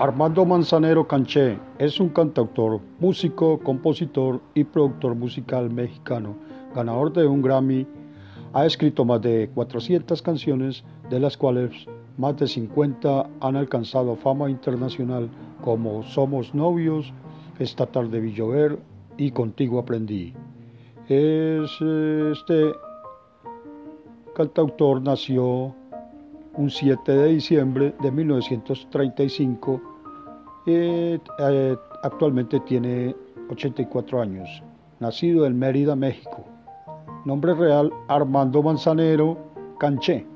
Armando Manzanero Canché es un cantautor, músico, compositor y productor musical mexicano, ganador de un Grammy. Ha escrito más de 400 canciones, de las cuales más de 50 han alcanzado fama internacional como Somos Novios, Esta tarde vi llover y Contigo aprendí. Este cantautor nació un 7 de diciembre de 1935 eh, actualmente tiene 84 años, nacido en Mérida, México. Nombre real Armando Manzanero Canché.